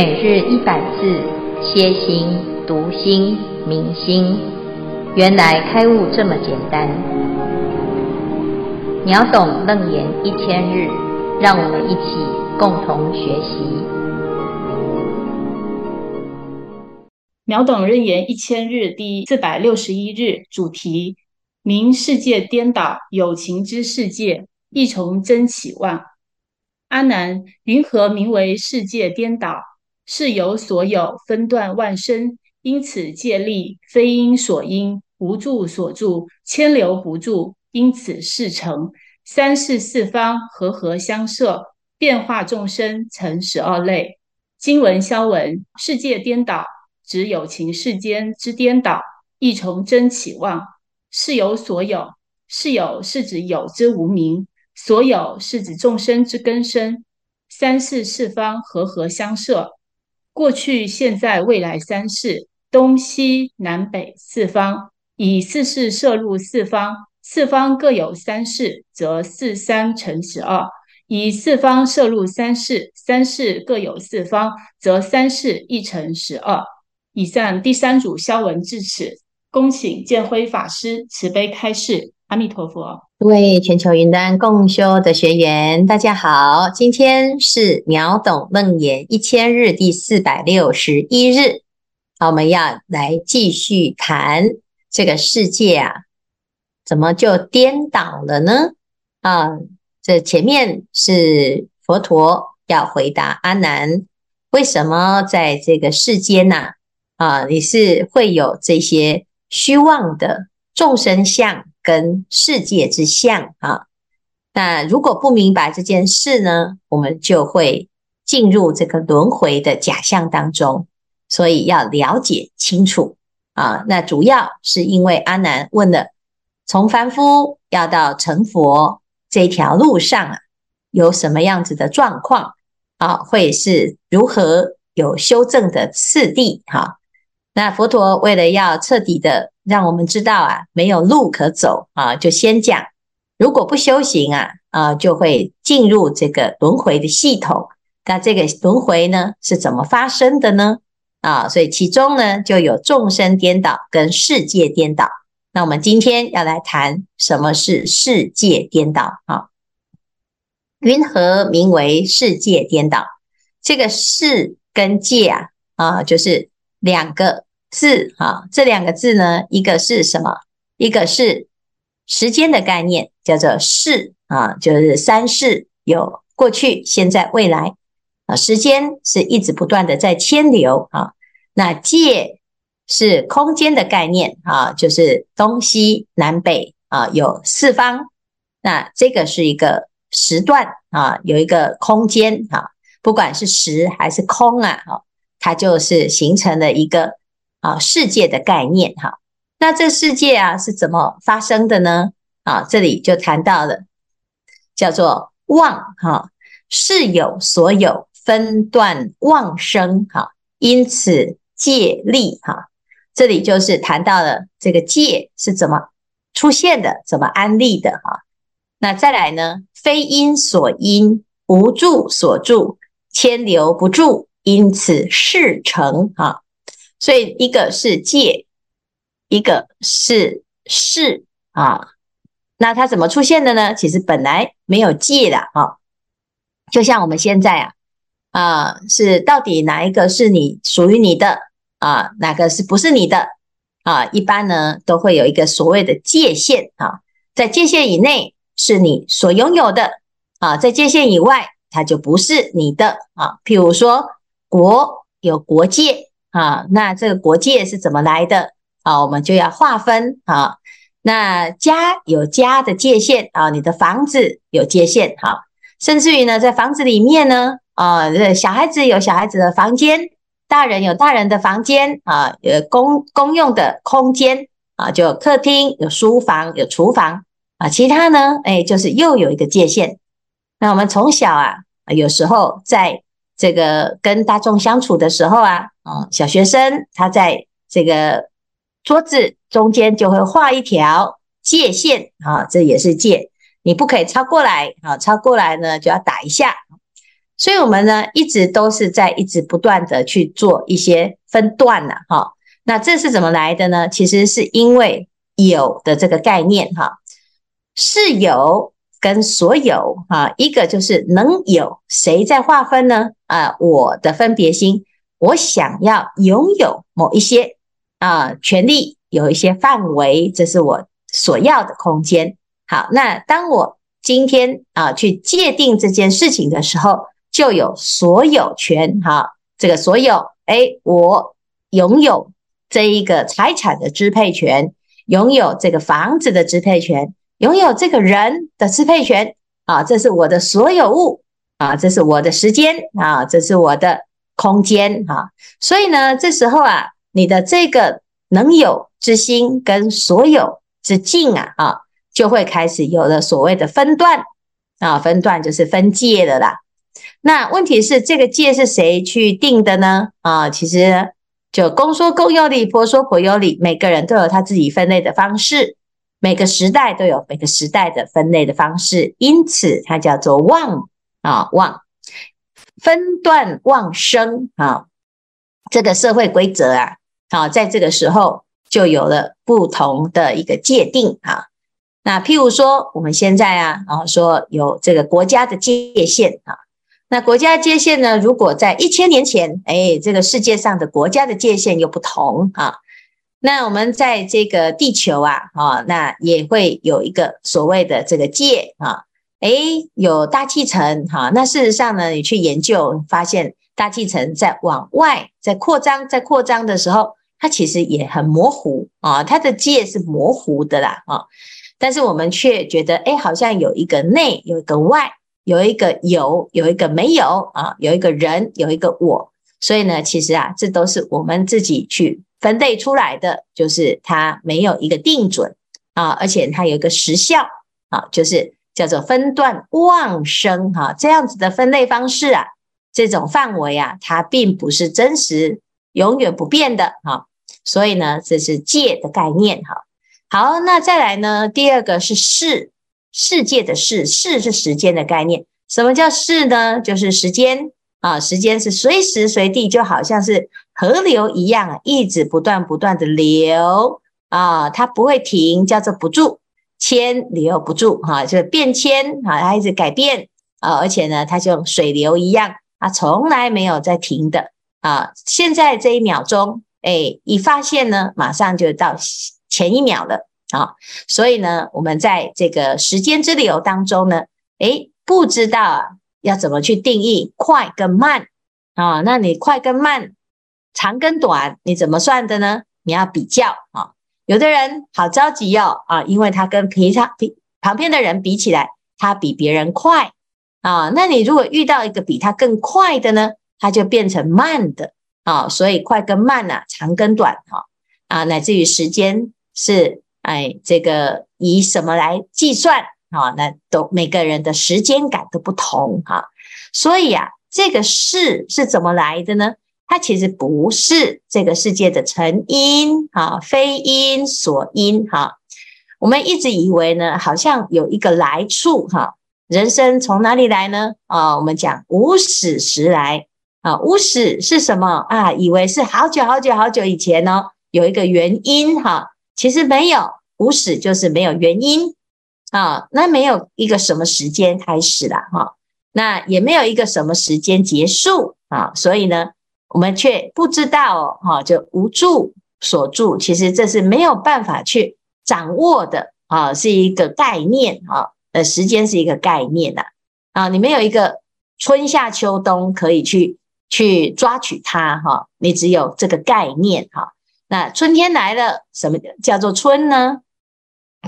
每日一百字，歇心、读心、明心，原来开悟这么简单。秒懂楞严一千日，让我们一起共同学习。秒懂楞严一千日第四百六十一日主题：名世界颠倒，有情之世界，亦从真起妄。阿难，云何名为世界颠倒？是有所有，分断万生，因此借力，非因所因，无住所住，迁流不住，因此事成。三世四方和合相摄，变化众生成十二类。经文消文：世界颠倒，指有情世间之颠倒，亦从真起妄。是有所有，是有是指有之无名，所有是指众生之根生。三世四方和合相摄。过去、现在、未来三世，东西南北四方，以四世摄入四方，四方各有三世，则四三乘十二；以四方摄入三世，三世各有四方，则三世一乘十二。以上第三组消文至此，恭请见辉法师慈悲开示。阿弥陀佛。各位全球云端共修的学员，大家好，今天是秒懂楞严一千日第四百六十一日，好，我们要来继续谈这个世界啊，怎么就颠倒了呢？啊，这前面是佛陀要回答阿难，为什么在这个世间呐，啊，你是会有这些虚妄的众生相。跟世界之相啊，那如果不明白这件事呢，我们就会进入这个轮回的假象当中，所以要了解清楚啊。那主要是因为阿难问了，从凡夫要到成佛这条路上啊，有什么样子的状况啊？会是如何有修正的次第？哈，那佛陀为了要彻底的。让我们知道啊，没有路可走啊，就先讲，如果不修行啊，啊，就会进入这个轮回的系统。那这个轮回呢，是怎么发生的呢？啊，所以其中呢，就有众生颠倒跟世界颠倒。那我们今天要来谈什么是世界颠倒啊？云何名为世界颠倒？这个世跟界啊，啊，就是两个。四啊，这两个字呢，一个是什么？一个是时间的概念，叫做世啊，就是三世，有过去、现在、未来啊。时间是一直不断的在迁流啊。那界是空间的概念啊，就是东西南北啊，有四方。那这个是一个时段啊，有一个空间啊，不管是时还是空啊，哈，它就是形成了一个。啊，世界的概念哈，那这世界啊是怎么发生的呢？啊，这里就谈到了，叫做妄哈，是有所有，分段妄生哈，因此借力哈，这里就是谈到了这个借是怎么出现的，怎么安立的哈。那再来呢，非因所因，无住所住，牵留不住，因此事成哈。所以一个是界，一个是事啊。那它怎么出现的呢？其实本来没有界的啊。就像我们现在啊，啊是到底哪一个是你属于你的啊？哪个是不是你的啊？一般呢都会有一个所谓的界限啊，在界限以内是你所拥有的啊，在界限以外它就不是你的啊。譬如说国有国界。啊，那这个国界是怎么来的？啊，我们就要划分啊。那家有家的界限啊，你的房子有界限哈。甚至于呢，在房子里面呢，啊，这小孩子有小孩子的房间，大人有大人的房间啊，有公公用的空间啊，就客厅、有书房、有厨房啊。其他呢，哎，就是又有一个界限。那我们从小啊，有时候在。这个跟大众相处的时候啊，啊，小学生他在这个桌子中间就会画一条界线啊，这也是界，你不可以超过来啊，超过来呢就要打一下。所以我们呢一直都是在一直不断的去做一些分段呐，哈。那这是怎么来的呢？其实是因为有的这个概念哈，是有跟所有哈，一个就是能有，谁在划分呢？啊，我的分别心，我想要拥有某一些啊权利，有一些范围，这是我所要的空间。好，那当我今天啊去界定这件事情的时候，就有所有权哈，这个所有，哎，我拥有。这一个财产的支配权，拥有这个房子的支配权，拥有这个人的支配权啊，这是我的所有物啊，这是我的时间啊，这是我的空间啊。所以呢，这时候啊，你的这个能有之心跟所有之境啊啊，就会开始有了所谓的分段啊，分段就是分界的啦。那问题是，这个界是谁去定的呢？啊，其实。就公说公有理，婆说婆有理，每个人都有他自己分类的方式，每个时代都有每个时代的分类的方式，因此它叫做妄啊妄分段旺生啊，这个社会规则啊，啊，在这个时候就有了不同的一个界定啊。那譬如说我们现在啊，啊说有这个国家的界限啊。那国家界限呢？如果在一千年前，哎，这个世界上的国家的界限又不同啊。那我们在这个地球啊，啊，那也会有一个所谓的这个界啊。哎，有大气层哈。那事实上呢，你去研究发现，大气层在往外在扩张，在扩张的时候，它其实也很模糊啊。它的界是模糊的啦啊。但是我们却觉得，哎，好像有一个内，有一个外。有一个有，有一个没有啊，有一个人，有一个我，所以呢，其实啊，这都是我们自己去分类出来的，就是它没有一个定准啊，而且它有一个时效啊，就是叫做分段妄生哈，这样子的分类方式啊，这种范围啊，它并不是真实、永远不变的哈，所以呢，这是界的概念哈。好，那再来呢，第二个是世。世界的世，世是时间的概念。什么叫世呢？就是时间啊，时间是随时随地，就好像是河流一样，一直不断不断的流啊，它不会停，叫做不住，迁留不住哈，就是变迁啊，它一直改变啊，而且呢，它就水流一样，啊从来没有在停的啊。现在这一秒钟，哎，一发现呢，马上就到前一秒了。啊，所以呢，我们在这个时间之流当中呢，诶，不知道啊，要怎么去定义快跟慢啊？那你快跟慢，长跟短，你怎么算的呢？你要比较啊。有的人好着急哦啊，因为他跟平常比旁边的人比起来，他比别人快啊。那你如果遇到一个比他更快的呢，他就变成慢的啊。所以快跟慢啊，长跟短哈啊，乃至于时间是。哎，这个以什么来计算啊？那都每个人的时间感都不同哈，所以啊，这个是是怎么来的呢？它其实不是这个世界的成因啊，非因所因哈。我们一直以为呢，好像有一个来处哈。人生从哪里来呢？啊，我们讲无始时来啊，无始是什么啊？以为是好久好久好久以前呢，有一个原因哈。其实没有，无始就是没有原因啊，那没有一个什么时间开始了哈，那也没有一个什么时间结束啊，所以呢，我们却不知道哈，就无住所住，其实这是没有办法去掌握的啊，是一个概念啊，呃，时间是一个概念呐啊，你没有一个春夏秋冬可以去去抓取它哈，你只有这个概念哈。那春天来了，什么叫做春呢？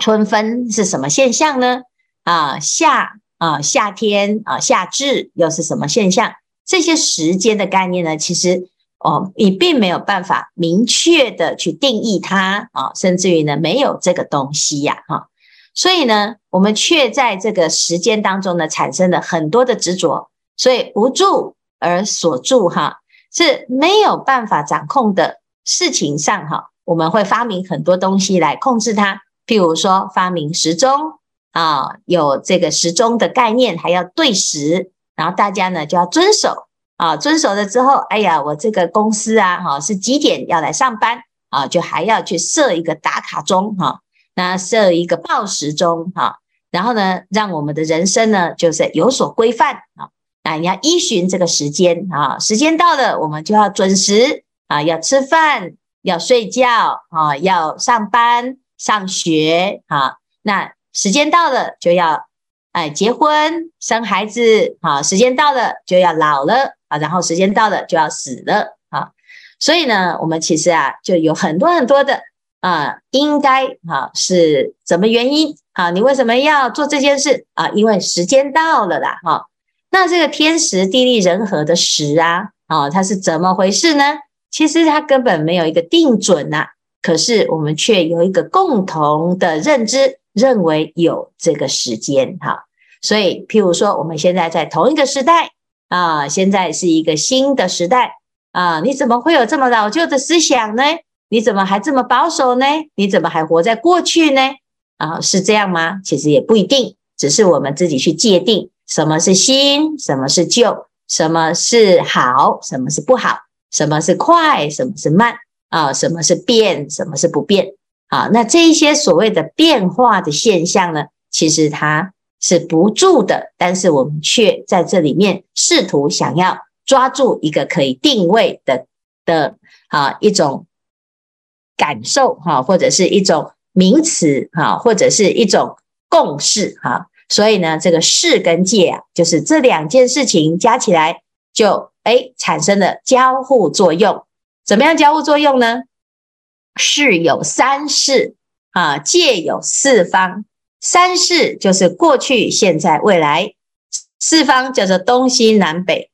春分是什么现象呢？啊，夏啊，夏天啊，夏至又是什么现象？这些时间的概念呢，其实哦，你并没有办法明确的去定义它啊，甚至于呢，没有这个东西呀，哈。所以呢，我们却在这个时间当中呢，产生了很多的执着，所以无住而所住，哈，是没有办法掌控的。事情上哈，我们会发明很多东西来控制它，譬如说发明时钟啊，有这个时钟的概念，还要对时然后大家呢就要遵守啊，遵守了之后，哎呀，我这个公司啊，哈，是几点要来上班啊？就还要去设一个打卡钟哈，那设一个报时钟哈，然后呢，让我们的人生呢就是有所规范啊，那你要依循这个时间啊，时间到了，我们就要准时啊，要吃饭，要睡觉啊，要上班上学啊，那时间到了就要。哎，结婚生孩子，好，时间到了就要老了啊，然后时间到了就要死了啊，所以呢，我们其实啊，就有很多很多的啊，应该啊是什么原因啊？你为什么要做这件事啊？因为时间到了啦，哈。那这个天时地利人和的时啊，啊，它是怎么回事呢？其实它根本没有一个定准呐，可是我们却有一个共同的认知。认为有这个时间哈，所以譬如说，我们现在在同一个时代啊，现在是一个新的时代啊，你怎么会有这么老旧的思想呢？你怎么还这么保守呢？你怎么还活在过去呢？啊，是这样吗？其实也不一定，只是我们自己去界定什么是新，什么是旧，什么是好，什么是不好，什么是快，什么是慢啊，什么是变，什么是不变。啊，那这一些所谓的变化的现象呢，其实它是不住的，但是我们却在这里面试图想要抓住一个可以定位的的啊一种感受哈，或者是一种名词哈，或者是一种共识哈。所以呢，这个识跟界啊，就是这两件事情加起来就诶产生了交互作用。怎么样交互作用呢？世有三世啊，界有四方。三世就是过去、现在、未来；四方叫做东西南北。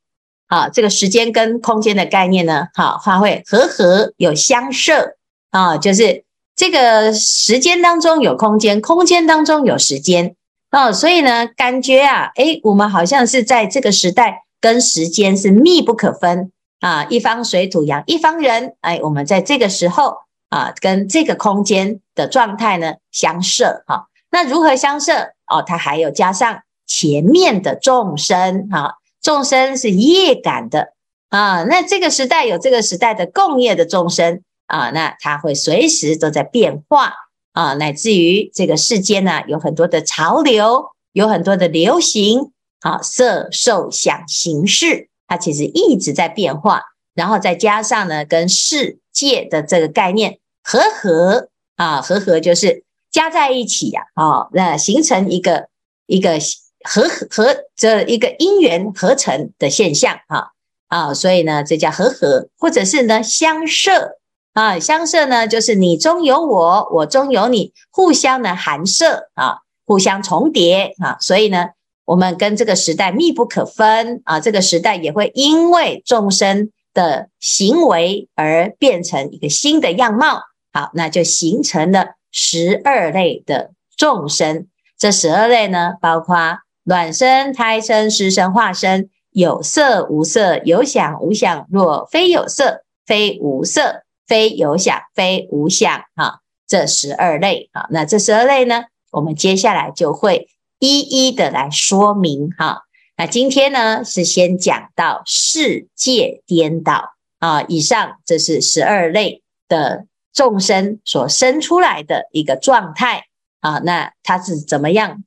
啊，这个时间跟空间的概念呢，好，它会和合有相摄啊，就是这个时间当中有空间，空间当中有时间哦，所以呢，感觉啊，诶，我们好像是在这个时代跟时间是密不可分啊，一方水土养一方人，哎，我们在这个时候。啊，跟这个空间的状态呢相摄哈，那如何相摄哦？它还有加上前面的众生哈，众生是业感的啊。那这个时代有这个时代的共业的众生啊，那它会随时都在变化啊，乃至于这个世间呢有很多的潮流，有很多的流行啊，色受想行识，它其实一直在变化，然后再加上呢跟世界的这个概念和合啊，和合就是加在一起呀，啊，那形成一个一个和合这一个因缘合成的现象啊啊，所以呢，这叫和合，或者是呢相摄啊，相摄呢就是你中有我，我中有你，互相的含摄啊，互相重叠啊，所以呢，我们跟这个时代密不可分啊，这个时代也会因为众生。的行为而变成一个新的样貌，好，那就形成了十二类的众生。这十二类呢，包括卵生、胎生、湿生、化生，有色无色，有想无想。若非有色，非无色，非有想，非无想。哈，这十二类，好，那这十二类呢，我们接下来就会一一的来说明，哈。那今天呢，是先讲到世界颠倒啊，以上这是十二类的众生所生出来的一个状态啊。那它是怎么样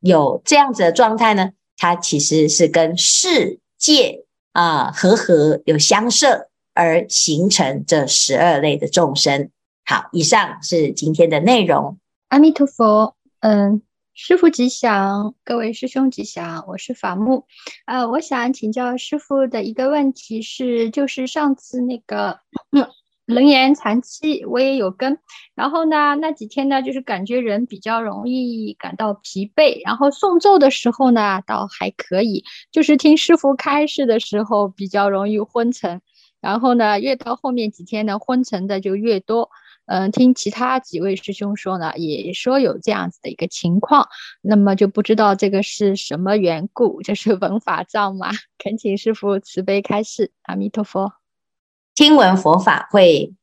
有这样子的状态呢？它其实是跟世界啊和合有相摄而形成这十二类的众生。好，以上是今天的内容。阿弥陀佛，嗯。师傅吉祥，各位师兄吉祥，我是法木。呃，我想请教师傅的一个问题是，就是上次那个嗯 楞严禅期我也有跟，然后呢那几天呢就是感觉人比较容易感到疲惫，然后诵咒的时候呢倒还可以，就是听师傅开示的时候比较容易昏沉，然后呢越到后面几天呢昏沉的就越多。嗯，听其他几位师兄说呢，也说有这样子的一个情况，那么就不知道这个是什么缘故，就是闻法障嘛？恳请师父慈悲开示。阿弥陀佛。听闻佛法会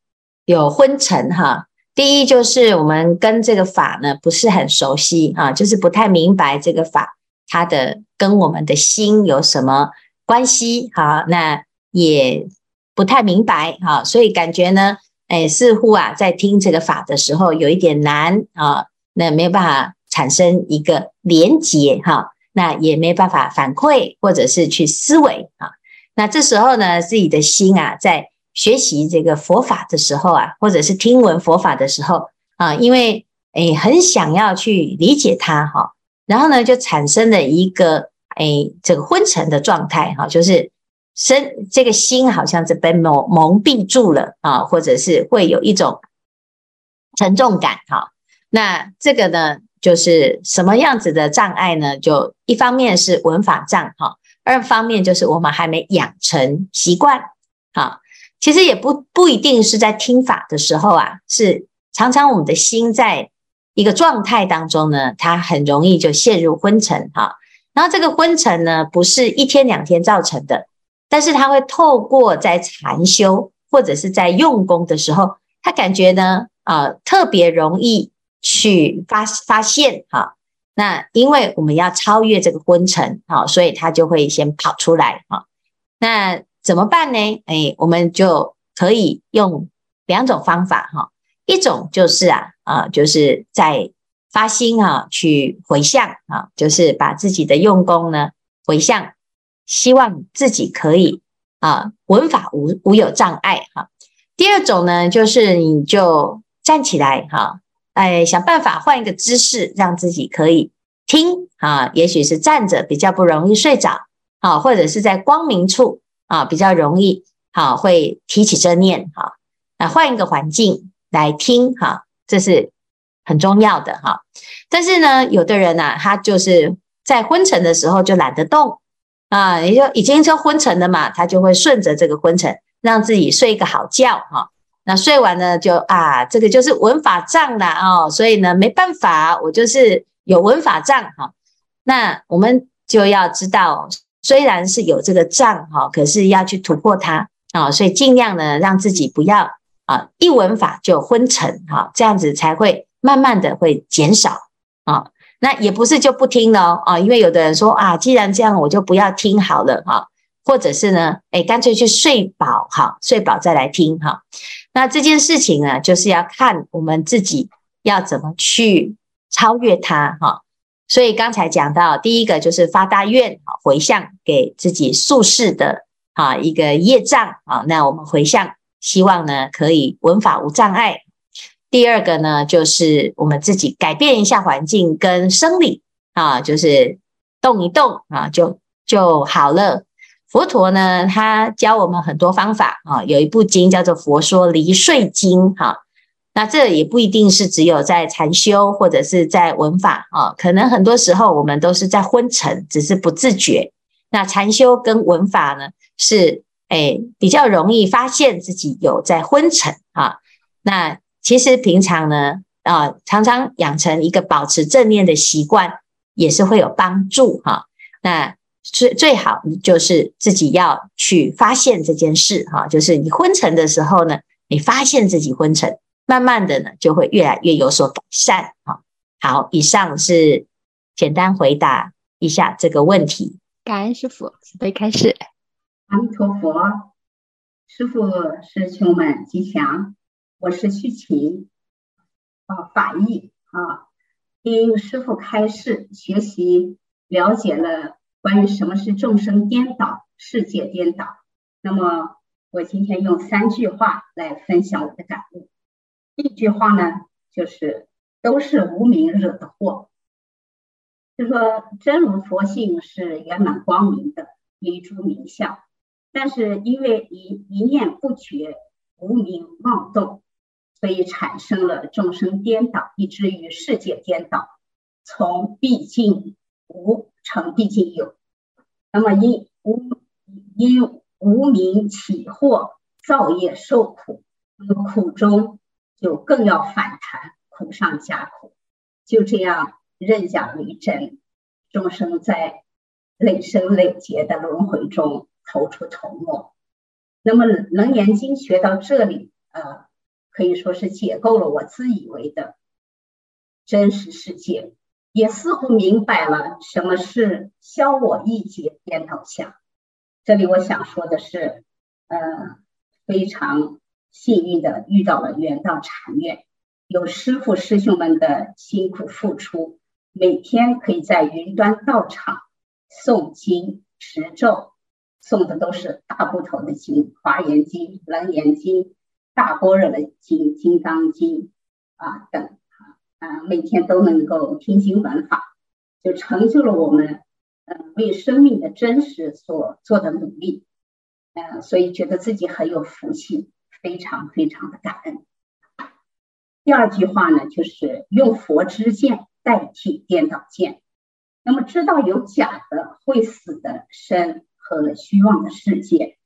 有昏沉哈，第一就是我们跟这个法呢不是很熟悉啊，就是不太明白这个法。它的跟我们的心有什么关系？哈，那也不太明白哈，所以感觉呢，哎，似乎啊，在听这个法的时候有一点难啊，那没有办法产生一个连结哈，那也没办法反馈或者是去思维啊。那这时候呢，自己的心啊，在学习这个佛法的时候啊，或者是听闻佛法的时候啊，因为哎，很想要去理解它哈。然后呢，就产生了一个诶，这个昏沉的状态哈，就是身这个心好像是被蒙蒙蔽住了啊，或者是会有一种沉重感哈。那这个呢，就是什么样子的障碍呢？就一方面是文法障哈，二方面就是我们还没养成习惯啊。其实也不不一定是在听法的时候啊，是常常我们的心在。一个状态当中呢，它很容易就陷入昏沉哈。然后这个昏沉呢，不是一天两天造成的，但是他会透过在禅修或者是在用功的时候，他感觉呢，啊，特别容易去发发现哈。那因为我们要超越这个昏沉，哈，所以他就会先跑出来哈。那怎么办呢？哎，我们就可以用两种方法哈。一种就是啊。啊，就是在发心啊，去回向啊，就是把自己的用功呢回向，希望自己可以啊文法无无有障碍哈。第二种呢，就是你就站起来哈，哎，想办法换一个姿势，让自己可以听啊，也许是站着比较不容易睡着啊，或者是在光明处啊比较容易好会提起正念哈，啊，换一个环境来听哈。这是很重要的哈，但是呢，有的人呐，他就是在昏沉的时候就懒得动啊，也就已经就昏沉了嘛，他就会顺着这个昏沉，让自己睡一个好觉哈。那睡完呢就啊，这个就是文法障了哦，所以呢，没办法，我就是有文法障哈。那我们就要知道，虽然是有这个障哈，可是要去突破它啊，所以尽量呢，让自己不要。啊，一闻法就昏沉，哈，这样子才会慢慢的会减少啊。那也不是就不听了啊，因为有的人说啊，既然这样，我就不要听好了哈，或者是呢，哎，干脆去睡饱，哈，睡饱再来听哈。那这件事情呢，就是要看我们自己要怎么去超越它哈。所以刚才讲到第一个就是发大愿，回向给自己宿世的啊一个业障啊，那我们回向。希望呢，可以闻法无障碍。第二个呢，就是我们自己改变一下环境跟生理啊，就是动一动啊，就就好了。佛陀呢，他教我们很多方法啊，有一部经叫做《佛说离睡经》哈。那这也不一定是只有在禅修或者是在闻法啊，可能很多时候我们都是在昏沉，只是不自觉。那禅修跟闻法呢，是。哎，比较容易发现自己有在昏沉啊。那其实平常呢，啊，常常养成一个保持正念的习惯，也是会有帮助哈。那最最好就是自己要去发现这件事哈，就是你昏沉的时候呢，你发现自己昏沉，慢慢的呢，就会越来越有所改善哈。好，以上是简单回答一下这个问题。感恩师傅，准备开始。阿弥陀佛，师傅师兄们吉祥，我是虚晴啊，法义啊，听师傅开示学习，了解了关于什么是众生颠倒、世界颠倒。那么我今天用三句话来分享我的感悟。一句话呢，就是都是无明惹的祸。就说真如佛性是圆满光明的，离诸名相。但是因为一一念不觉，无明妄动，所以产生了众生颠倒，以至于世界颠倒，从毕竟无成毕竟有。那么因无因无明起惑，造业受苦，那么苦中就更要反弹，苦上加苦。就这样任假为真，众生在累生累劫的轮回中。投出头没，那么《楞严经》学到这里，呃，可以说是解构了我自以为的真实世界，也似乎明白了什么是消我意结颠倒相。这里我想说的是，呃，非常幸运的遇到了圆道禅院，有师父师兄们的辛苦付出，每天可以在云端道场诵经持咒，诵的都是大部头的经，《华严经》《楞严经》《大般若的经》《金刚经》啊等。啊，每天都能够听经闻法，就成就了我们，嗯，为生命的真实所做的努力，嗯，所以觉得自己很有福气，非常非常的感恩。第二句话呢，就是用佛之见代替颠倒见，那么知道有假的、会死的身和虚妄的世界，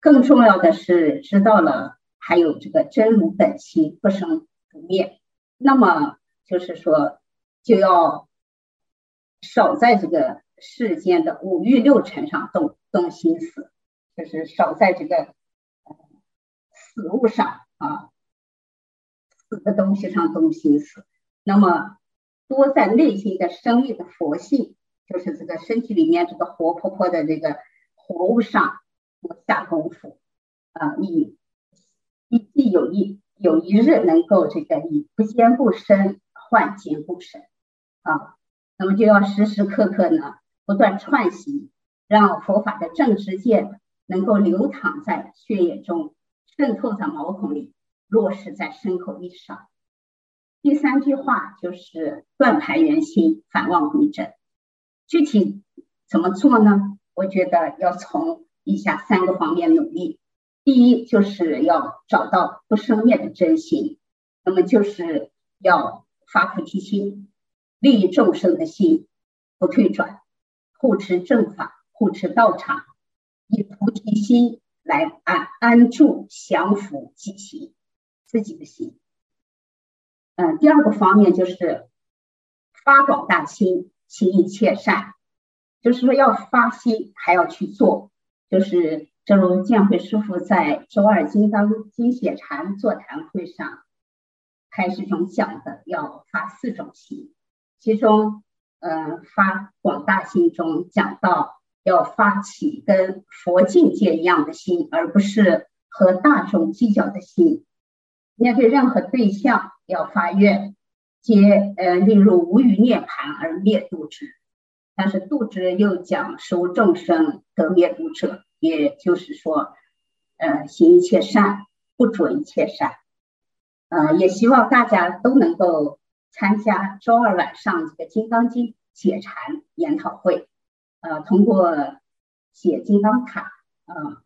更重要的是知道了还有这个真如本性不生不灭，那么。就是说，就要少在这个世间的五欲六尘上动动心思，就是少在这个死物上啊，死的东西上动心思。那么多在内心的生命的佛性，就是这个身体里面这个活泼泼的这个活物上下功夫啊，以以既有一有一日能够这个以不坚不生。换境不生啊，那么就要时时刻刻呢不断串习，让佛法的正知见能够流淌在血液中，渗透在毛孔里，落实在身口意上。第三句话就是断排缘心，反妄归真。具体怎么做呢？我觉得要从以下三个方面努力。第一，就是要找到不生灭的真心，那么就是要。发菩提心，利益众生的心不退转，护持正法，护持道场，以菩提心来安安住降伏己心，自己的心。嗯，第二个方面就是发广大心，行一切善，就是说要发心，还要去做。就是正如建辉师父在周二金刚经写禅座谈会上。开始中讲的要发四种心，其中，呃，发广大心中讲到要发起跟佛境界一样的心，而不是和大众计较的心。面对任何对象要发愿，皆呃令入无余涅槃而灭度之。但是度之又讲收众生得灭度者，也就是说，呃，行一切善，不着一切善。呃，也希望大家都能够参加周二晚上这个《金刚经》解禅研讨会。呃，通过写金刚卡，呃，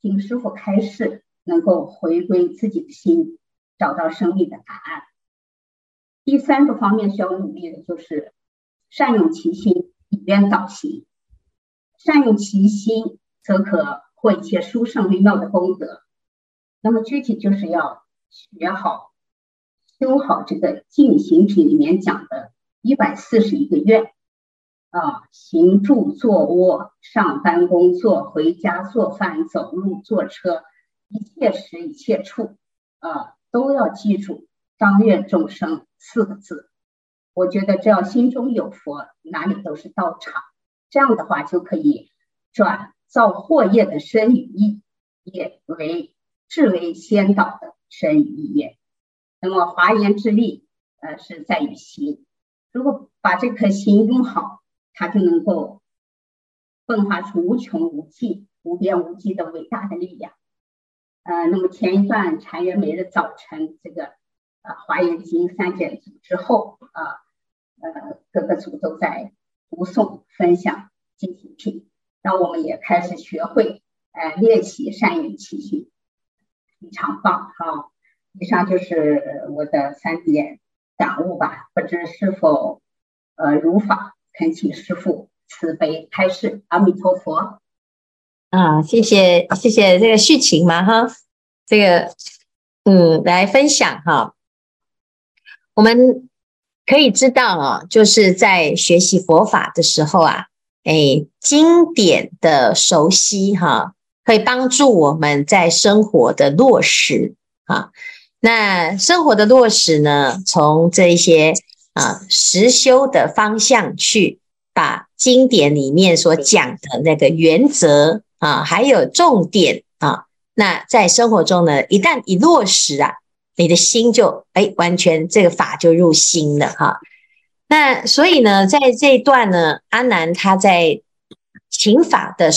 听师傅开示，能够回归自己的心，找到生命的答案。第三个方面需要努力的就是善用其心，以颠倒行。善用其心，则可获一切殊胜微妙的功德。那么具体就是要。学好，修好这个净行品里面讲的一百四十一个愿啊，行住坐卧、上班工作、回家做饭、走路坐车，一切时一切处啊，都要记住“当愿众生”四个字。我觉得只要心中有佛，哪里都是道场。这样的话就可以转造惑业的身与意，也为至为先导的。身与意业，那么华严之力，呃，是在于心。如果把这颗心用好，它就能够迸发出无穷无尽、无边无际的伟大的力量。呃，那么前一段禅院每日早晨这个呃华严经三卷组之后啊，呃，各个组都在读诵分享进行品，让我们也开始学会呃练习善用情绪。非常棒，哈，以上就是我的三点感悟吧，不知是否呃如法，恳请师父慈悲开示，阿弥陀佛。啊，谢谢谢谢这个续情嘛哈，这个嗯来分享哈，我们可以知道啊，就是在学习佛法的时候啊，哎，经典的熟悉哈。可以帮助我们在生活的落实啊，那生活的落实呢，从这一些啊实修的方向去把经典里面所讲的那个原则啊，还有重点啊，那在生活中呢，一旦一落实啊，你的心就哎完全这个法就入心了哈。那所以呢，在这一段呢，阿南他在请法的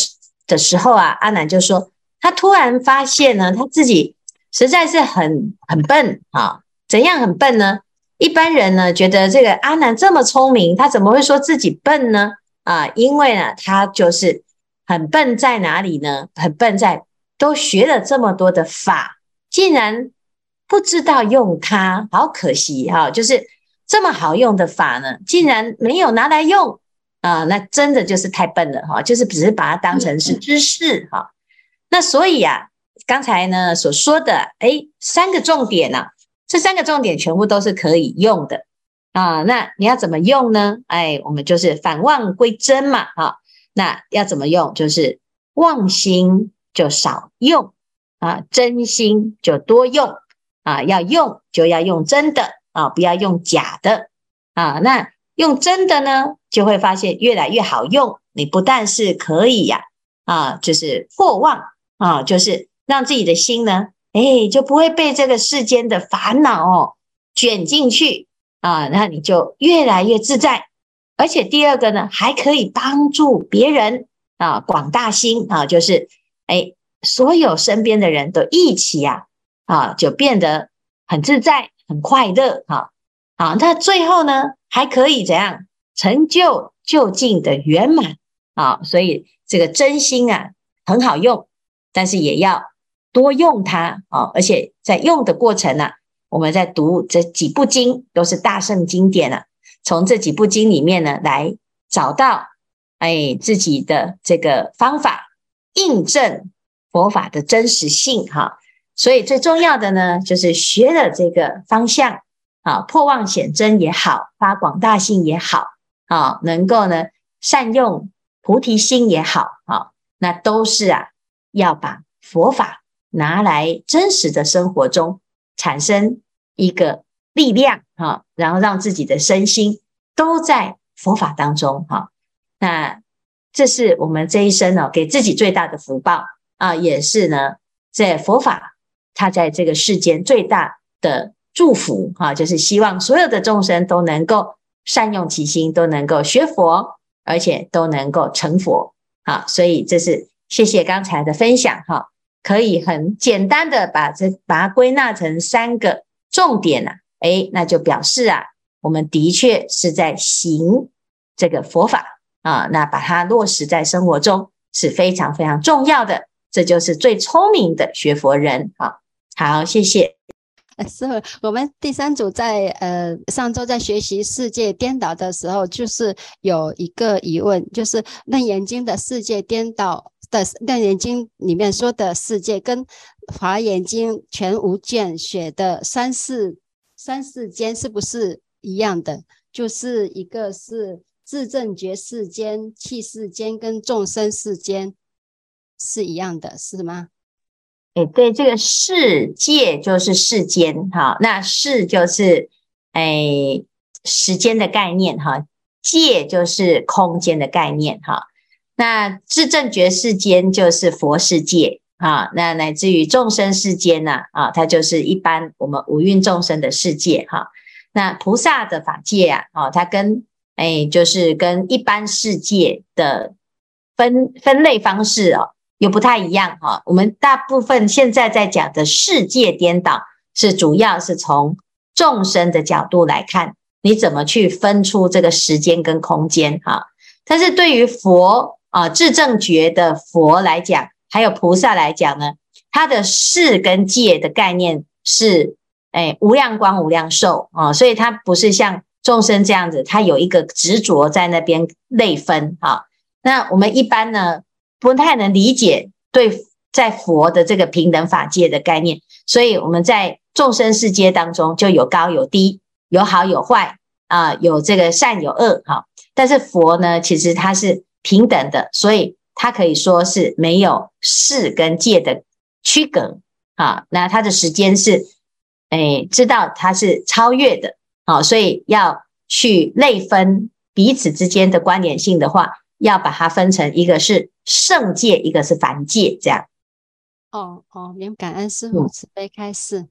的时候啊，阿南就说，他突然发现呢，他自己实在是很很笨啊。怎样很笨呢？一般人呢觉得这个阿南这么聪明，他怎么会说自己笨呢？啊，因为呢，他就是很笨在哪里呢？很笨在都学了这么多的法，竟然不知道用它，好可惜哈！就是这么好用的法呢，竟然没有拿来用啊，那真的就是太笨了哈！就是只是把它当成是知识哈。那所以呀，刚才呢所说的诶，三个重点呢。这三个重点全部都是可以用的啊，那你要怎么用呢？哎，我们就是返妄归真嘛，啊，那要怎么用？就是妄心就少用啊，真心就多用啊，要用就要用真的啊，不要用假的啊。那用真的呢，就会发现越来越好用。你不但是可以呀，啊，就是破妄啊，就是让自己的心呢。哎，就不会被这个世间的烦恼哦卷进去啊，那你就越来越自在。而且第二个呢，还可以帮助别人啊，广大心啊，就是哎，所有身边的人都一起呀啊，就变得很自在、很快乐哈。啊，那最后呢，还可以怎样成就究竟的圆满啊？所以这个真心啊，很好用，但是也要。多用它啊！而且在用的过程呢、我们在读这几部经，都是大圣经典了、啊。从这几部经里面呢，来找到哎自己的这个方法，印证佛法的真实性哈。所以最重要的呢，就是学了这个方向啊，破妄显真也好，发广大心也好啊，能够呢善用菩提心也好啊，那都是啊要把佛法。拿来真实的生活中产生一个力量哈，然后让自己的身心都在佛法当中哈。那这是我们这一生呢，给自己最大的福报啊，也是呢，在佛法他在这个世间最大的祝福哈，就是希望所有的众生都能够善用其心，都能够学佛，而且都能够成佛。好，所以这是谢谢刚才的分享哈。可以很简单的把这把它归纳成三个重点呐、啊，诶，那就表示啊，我们的确是在行这个佛法啊，那把它落实在生活中是非常非常重要的，这就是最聪明的学佛人。好，好，谢谢。是我们第三组在呃上周在学习世界颠倒的时候，就是有一个疑问，就是楞严经的世界颠倒。的《楞严经》里面说的世界，跟《华严经》全无卷写的三世三世间是不是一样的？就是一个是自证觉世间、器世间跟众生世间是一样的，是吗？哎，对，这个世界就是世间，哈，那世就是哎时间的概念，哈，界就是空间的概念，哈。那自证觉世间就是佛世界啊，那乃至于众生世间呢啊，它就是一般我们五蕴众生的世界哈、那菩萨的法界啊，哦，它跟哎就是跟一般世界的分分类方式哦又不太一样哈、我们大部分现在在讲的世界颠倒，是主要是从众生的角度来看，你怎么去分出这个时间跟空间哈、但是对于佛。啊，自证觉的佛来讲，还有菩萨来讲呢，他的世跟界的概念是，哎，无量光、无量寿啊，所以它不是像众生这样子，它有一个执着在那边类分啊。那我们一般呢，不太能理解对在佛的这个平等法界的概念，所以我们在众生世界当中就有高有低，有好有坏啊，有这个善有恶哈。但是佛呢，其实它是。平等的，所以它可以说是没有世跟界的区隔啊。那它的时间是，哎，知道它是超越的啊，所以要去类分彼此之间的关联性的话，要把它分成一个是圣界，一个是凡界，这样。哦哦，明感恩师父慈悲开示。